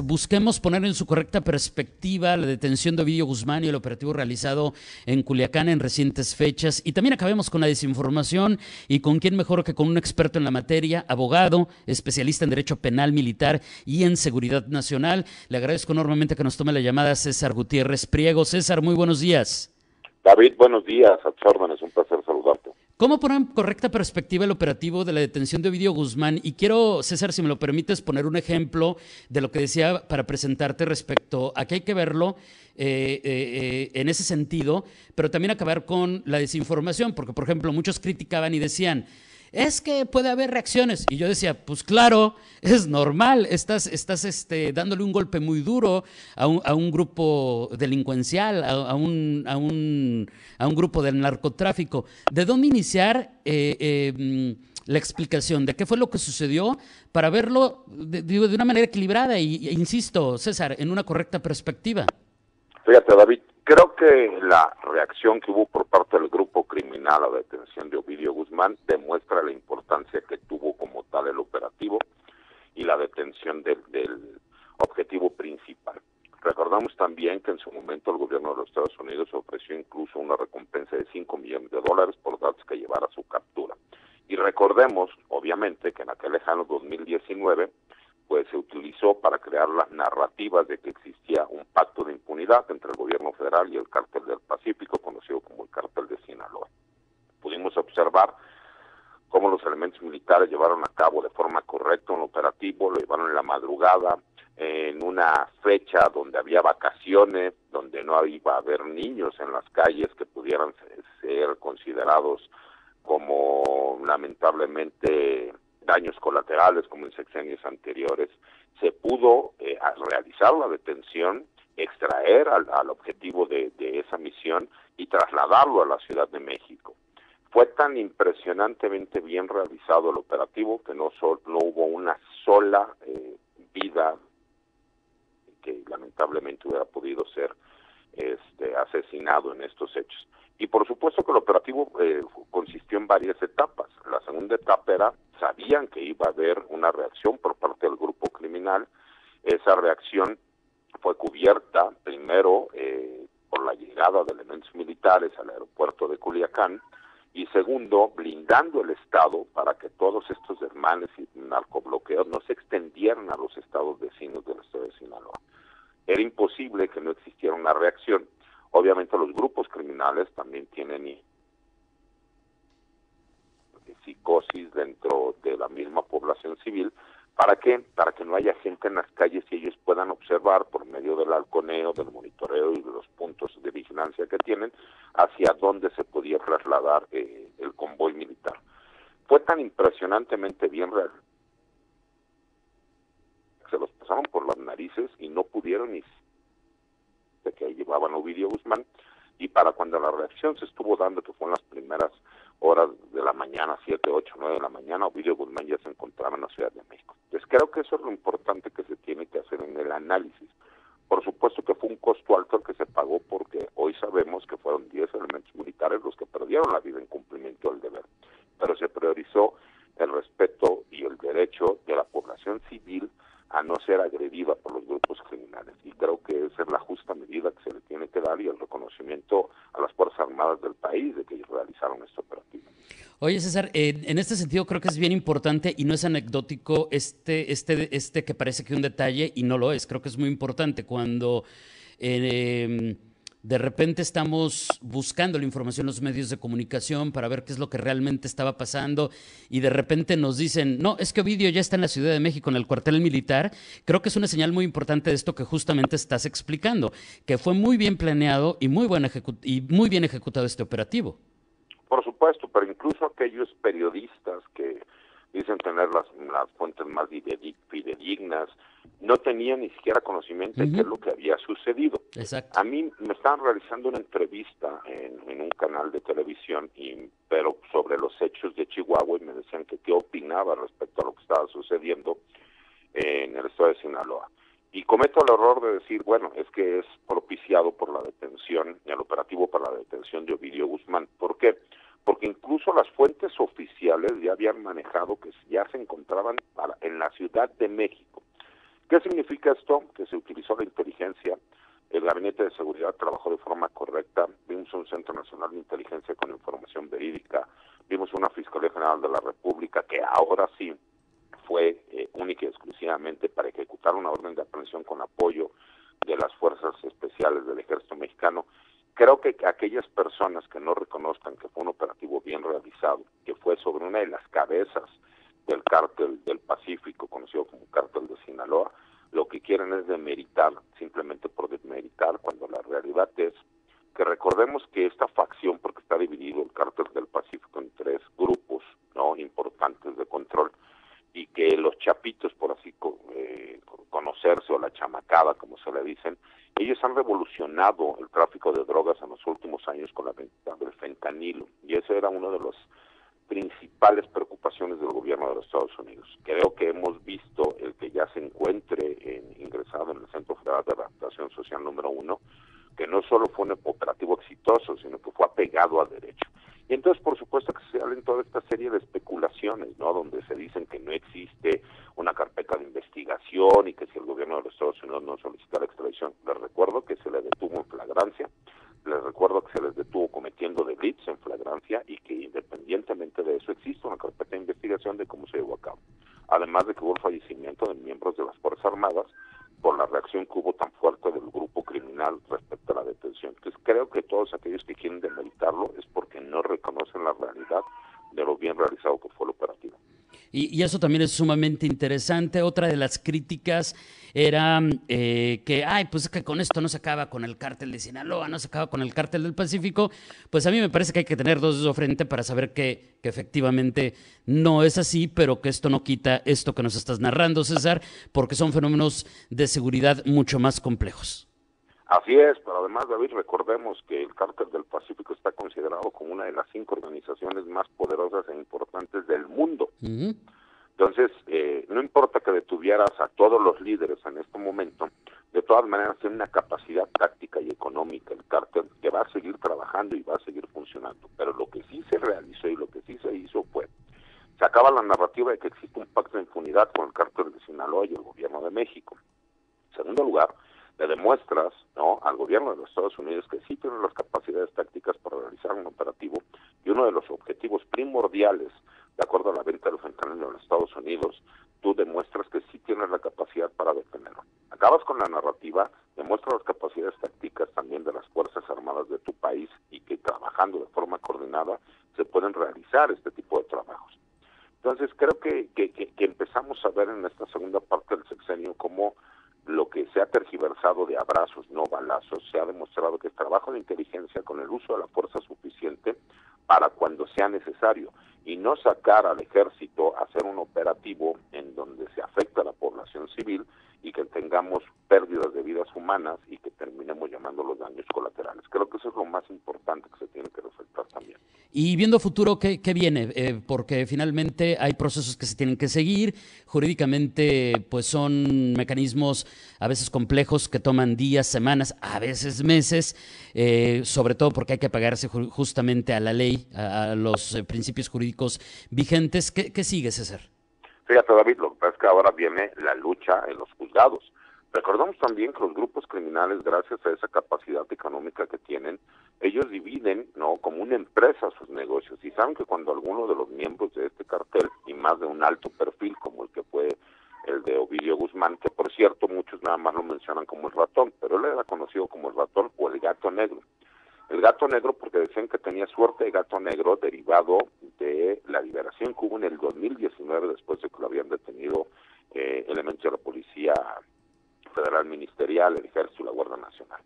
Busquemos poner en su correcta perspectiva la detención de Ovidio Guzmán y el operativo realizado en Culiacán en recientes fechas. Y también acabemos con la desinformación y con quién mejor que con un experto en la materia, abogado, especialista en Derecho Penal Militar y en Seguridad Nacional. Le agradezco enormemente que nos tome la llamada César Gutiérrez Priego. César, muy buenos días. David, buenos días. A es un placer saludarte. ¿Cómo poner en correcta perspectiva el operativo de la detención de Ovidio Guzmán? Y quiero, César, si me lo permites, poner un ejemplo de lo que decía para presentarte respecto a que hay que verlo eh, eh, eh, en ese sentido, pero también acabar con la desinformación, porque, por ejemplo, muchos criticaban y decían, es que puede haber reacciones. Y yo decía, pues claro, es normal, estás, estás este, dándole un golpe muy duro a un, a un grupo delincuencial, a, un, a, un, a, un, grupo del narcotráfico. ¿De dónde iniciar eh, eh, la explicación de qué fue lo que sucedió para verlo de, de una manera equilibrada y, e insisto, César, en una correcta perspectiva? Fíjate, David, creo que la reacción que hubo por parte del grupo criminal a la detención de Ovidio Guzmán demuestra la importancia que tuvo como tal el operativo y la detención del, objetivo principal. Recordamos también que en su momento el gobierno de los Estados Unidos ofreció incluso una recompensa de 5 millones de dólares por datos que llevara a su captura. Y recordemos, obviamente, que en aquel lejano 2019 pues se utilizó para crear las narrativas de que existía un pacto de entre el gobierno federal y el cártel del Pacífico, conocido como el cártel de Sinaloa. Pudimos observar cómo los elementos militares llevaron a cabo de forma correcta un operativo, lo llevaron en la madrugada, en una fecha donde había vacaciones, donde no iba a haber niños en las calles que pudieran ser considerados como lamentablemente daños colaterales como en sexenios anteriores, se pudo eh, realizar la detención, extraer al, objetivo de, de, esa misión y trasladarlo a la Ciudad de México. Fue tan impresionantemente bien realizado el operativo que no, so, no hubo una sola eh, vida que lamentablemente hubiera podido ser este, asesinado en estos hechos. Y por supuesto que el operativo eh, consistió en varias etapas. La segunda etapa era, sabían que iba a haber una reacción por parte del grupo criminal. Esa reacción fue cubierta primero eh, por la llegada de elementos militares al aeropuerto de Culiacán y segundo, blindando el Estado para que todos estos desmanes y narcobloqueos no se extendieran a los estados vecinos del estado de Sinaloa. Era imposible que no existiera una reacción Obviamente los grupos criminales también tienen psicosis dentro de la misma población civil. ¿Para qué? Para que no haya gente en las calles y ellos puedan observar por medio del halconeo, del monitoreo y de los puntos de vigilancia que tienen hacia dónde se podía trasladar eh, el convoy militar. Fue tan impresionantemente bien real. Se los pasaron por las narices y no pudieron ni de que llevaban Ovidio Guzmán, y para cuando la reacción se estuvo dando, que fue en las primeras horas de la mañana, 7, 8, 9 de la mañana, Ovidio Guzmán ya se encontraba en la Ciudad de México. Creo que eso es lo importante que se tiene que hacer en el análisis. Por supuesto que fue un costo alto el que se pagó porque hoy sabemos que fueron 10 elementos militares los que perdieron la vida en cumplimiento del deber, pero se priorizó el respeto y el derecho de la población civil a no ser agredida por los grupos criminales. Y creo que esa es la justa medida que se le tiene que dar y el reconocimiento a las Fuerzas Armadas del país de que ellos realizaron este operativo. Oye, César, en este sentido creo que es bien importante y no es anecdótico este, este, este que parece que un detalle y no lo es. Creo que es muy importante cuando... Eh, de repente estamos buscando la información en los medios de comunicación para ver qué es lo que realmente estaba pasando y de repente nos dicen, no, es que Ovidio ya está en la Ciudad de México, en el cuartel militar. Creo que es una señal muy importante de esto que justamente estás explicando, que fue muy bien planeado y muy, y muy bien ejecutado este operativo. Por supuesto, pero incluso aquellos periodistas que dicen tener las, las fuentes más fidedignas, no tenían ni siquiera conocimiento de qué es lo que había sucedido. Exacto. A mí me estaban realizando una entrevista en, en, un canal de televisión, y, pero sobre los hechos de Chihuahua, y me decían que qué opinaba respecto a lo que estaba sucediendo en el estado de Sinaloa. Y cometo el error de decir, bueno, es que es propiciado por la detención, el operativo para la detención de Ovidio Guzmán. ¿Por qué? Porque incluso las fuentes oficiales ya habían manejado que ya se encontraban en la Ciudad de México. ¿Qué significa esto? Que se utilizó la inteligencia, el Gabinete de Seguridad trabajó de forma correcta, vimos un Centro Nacional de Inteligencia con información verídica, vimos una Fiscalía General de la República que ahora sí fue eh, única y exclusivamente para ejecutar una orden de aprehensión con apoyo de las fuerzas especiales del ejército mexicano. Creo que aquellas personas que no reconozcan que fue un operativo bien realizado, que fue sobre una de las cabezas del cártel del Pacífico, conocido como cártel de Sinaloa, lo que quieren es demeritar, simplemente por demeritar, cuando la realidad es que recordemos que esta facción, porque está dividido el cártel del Pacífico en tres grupos no importantes de control, y que los chapitos, por así eh, conocerse, o la chamacada, como se le dicen, ellos han revolucionado el tráfico de drogas en los últimos años con la venta del fentanilo, y ese era uno de los principales preocupaciones del gobierno de los Estados Unidos. Creo que hemos visto el que ya se encuentre en, ingresado en el Centro Federal de Adaptación Social número uno, que no solo fue un operativo exitoso, sino que fue apegado a derecho. Entonces, por supuesto, que se salen toda esta serie de especulaciones, ¿no? Donde se dicen que no existe una carpeta de investigación y que si el gobierno de los Estados Unidos no solicita la extradición, les recuerdo que se le detuvo en flagrancia, les recuerdo que se les detuvo cometiendo delitos en flagrancia y que independientemente de eso existe una carpeta de investigación de cómo se llevó a cabo. Además de que hubo el fallecimiento de miembros de las Fuerzas Armadas por la reacción que hubo tan fuerte del grupo criminal respecto Entonces creo que todos aquellos que quieren demeritarlo es porque no reconocen la realidad de lo bien realizado que fue el operativo. Y, eso también es sumamente interesante. Otra de las críticas era eh, que, ay, pues es que con esto no se acaba con el cártel de Sinaloa, no se acaba con el cártel del Pacífico. Pues a mí me parece que hay que tener dos dedos frente para saber que efectivamente no es así, pero que esto no quita esto que nos estás narrando, César, porque son fenómenos de seguridad mucho más complejos. Así es, pero además, David, recordemos que el Cártel del Pacífico está considerado como una de las cinco organizaciones más poderosas e importantes del mundo. Entonces, eh, no importa que detuvieras a todos los líderes en este momento, de todas maneras tiene una capacidad táctica y económica el cártel que va a seguir trabajando y va a seguir funcionando. Pero lo que sí se realizó y lo que sí se hizo fue, se acaba la narrativa de que existe un pacto de impunidad con el cártel de Sinaloa y el gobierno de México. En segundo lugar, demuestras ¿no? al gobierno de los Estados Unidos que sí tiene las capacidades tácticas para realizar un operativo y uno de los objetivos primordiales, de acuerdo a la venta del fentanilo en los Estados Unidos, tú demuestras que sí tienes la capacidad para detenerlo. Acabas con la narrativa, demuestras las capacidades tácticas también de las Fuerzas Armadas de tu país y que trabajando de forma coordinada se pueden realizar este tipo de trabajos. Entonces creo que, que, que empezamos a ver en esta segunda parte del sexenio cómo lo que se ha de abrazos, no balazos, se ha demostrado que es trabajo de inteligencia con el uso de la fuerza suficiente para cuando sea necesario y no sacar al ejército a hacer un operativo en donde se afecta a la población civil y que tengamos pérdidas de vidas humanas y que terminemos llamando los daños colaterales. Creo que eso es lo más importante que se tiene que resaltar también. Y viendo futuro, ¿qué, viene? Eh, porque finalmente hay procesos que se tienen que seguir, jurídicamente pues son mecanismos a veces complejos que toman días, semanas, a veces meses, eh, sobre todo porque hay que pagarse justamente a la ley, a, los eh, principios jurídicos vigentes. ¿Qué, ¿Qué sigue, César? Fíjate, David, lo que pasa es que ahora viene la lucha en los juzgados. Recordemos también que los grupos criminales, gracias a esa capacidad económica que tienen, ellos dividen, ¿no? Como una empresa sus negocios y saben que cuando alguno de los miembros de este cartel y más de un alto perfil como el que fue el de Ovidio Guzmán, que por cierto muchos nada más lo mencionan como el ratón, pero él era conocido como el ratón o el gato negro. El gato negro porque decían que tenía suerte de gato negro derivado de la liberación que hubo en el 2019 después de que lo habían detenido eh, elementos de la Policía Federal Ministerial, el Ejército y la Guardia Nacional.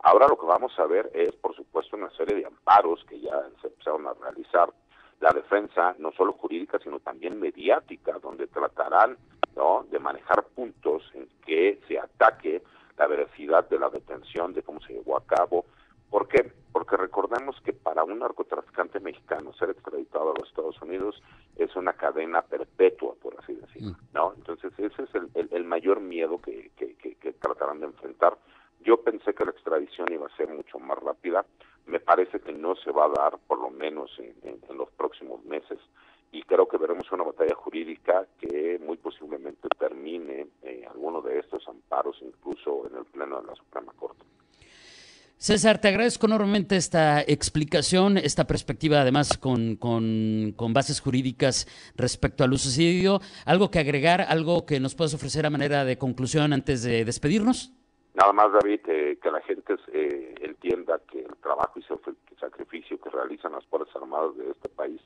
Ahora lo que vamos a ver es, por supuesto, una serie de amparos que ya se empezaron a realizar. La defensa, no solo jurídica, sino también mediática, donde tratarán ¿no? de manejar puntos en que se ataque la veracidad de la detención, de cómo se llevó a cabo, ¿Por qué? Porque recordemos que para un narcotraficante mexicano ser extraditado a los Estados Unidos es una cadena perpetua, por así decirlo, mm. ¿no? Entonces ese es el, mayor miedo que, que, tratarán de enfrentar. Yo pensé que la extradición iba a ser mucho más rápida, me parece que no se va a dar, por lo menos en, los próximos meses, y creo que veremos una batalla jurídica que muy posiblemente termine eh, alguno de estos amparos, incluso en el Pleno de la Suprema Corte. César, te agradezco enormemente esta explicación, esta perspectiva además con, con, bases jurídicas respecto al sucedido. ¿Algo que agregar, algo que nos puedas ofrecer a manera de conclusión antes de despedirnos? Nada más, David, eh, que la gente eh, entienda que el trabajo y sacrificio que realizan las Fuerzas Armadas de este país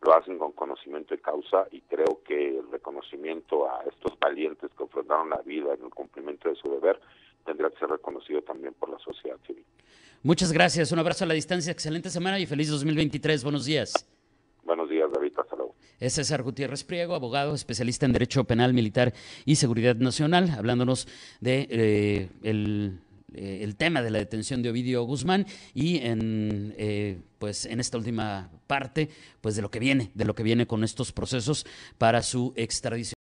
lo hacen con conocimiento de causa y creo que el reconocimiento a estos valientes que ofrendaron la vida en el cumplimiento de su deber tendrá que ser reconocido también por la sociedad civil. Muchas gracias, un abrazo a la distancia, excelente semana y feliz 2023, buenos días. Buenos días, David, hasta luego. Es César Gutiérrez Priego, abogado, especialista en Derecho Penal, Militar y Seguridad Nacional, hablándonos de eh, el, eh, el, tema de la detención de Ovidio Guzmán y en, eh, pues en esta última parte, pues de lo que viene, de lo que viene con estos procesos para su extradición.